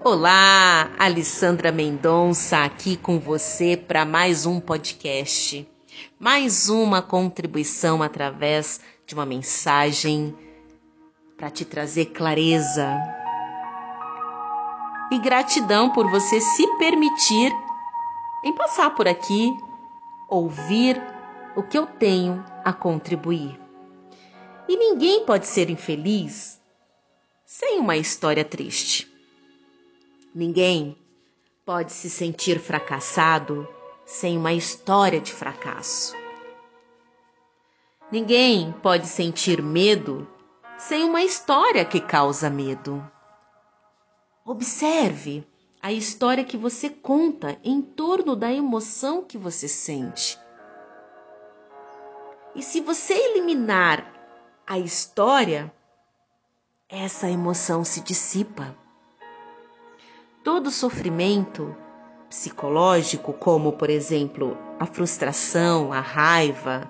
Olá, Alessandra Mendonça aqui com você para mais um podcast, mais uma contribuição através de uma mensagem para te trazer clareza e gratidão por você se permitir em passar por aqui, ouvir o que eu tenho a contribuir. E ninguém pode ser infeliz sem uma história triste. Ninguém pode se sentir fracassado sem uma história de fracasso. Ninguém pode sentir medo sem uma história que causa medo. Observe a história que você conta em torno da emoção que você sente. E se você eliminar a história, essa emoção se dissipa. Todo sofrimento psicológico, como por exemplo a frustração, a raiva,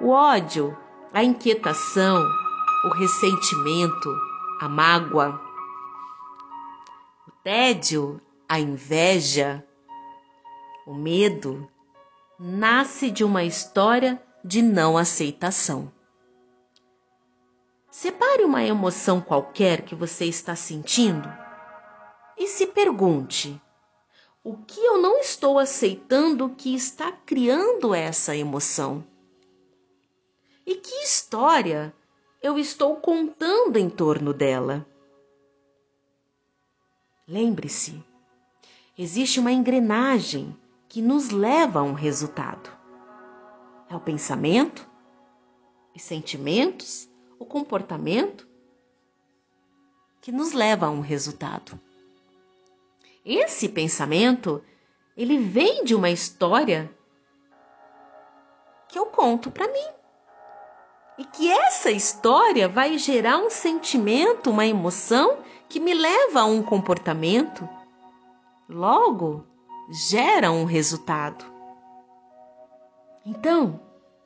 o ódio, a inquietação, o ressentimento, a mágoa, o tédio, a inveja, o medo, nasce de uma história de não aceitação. Separe uma emoção qualquer que você está sentindo e se pergunte: o que eu não estou aceitando que está criando essa emoção? E que história eu estou contando em torno dela? Lembre-se, existe uma engrenagem que nos leva a um resultado. É o pensamento, os sentimentos o comportamento que nos leva a um resultado. Esse pensamento, ele vem de uma história que eu conto para mim. E que essa história vai gerar um sentimento, uma emoção que me leva a um comportamento. Logo, gera um resultado. Então,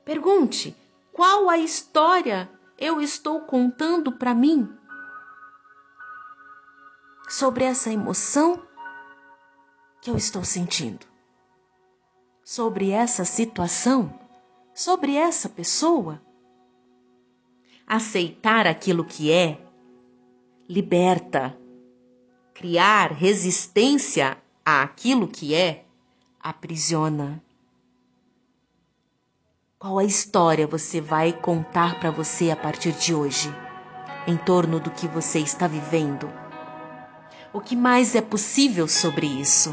pergunte: qual a história eu estou contando para mim sobre essa emoção que eu estou sentindo, sobre essa situação, sobre essa pessoa. Aceitar aquilo que é liberta. Criar resistência àquilo que é aprisiona. Qual a história você vai contar para você a partir de hoje, em torno do que você está vivendo? O que mais é possível sobre isso?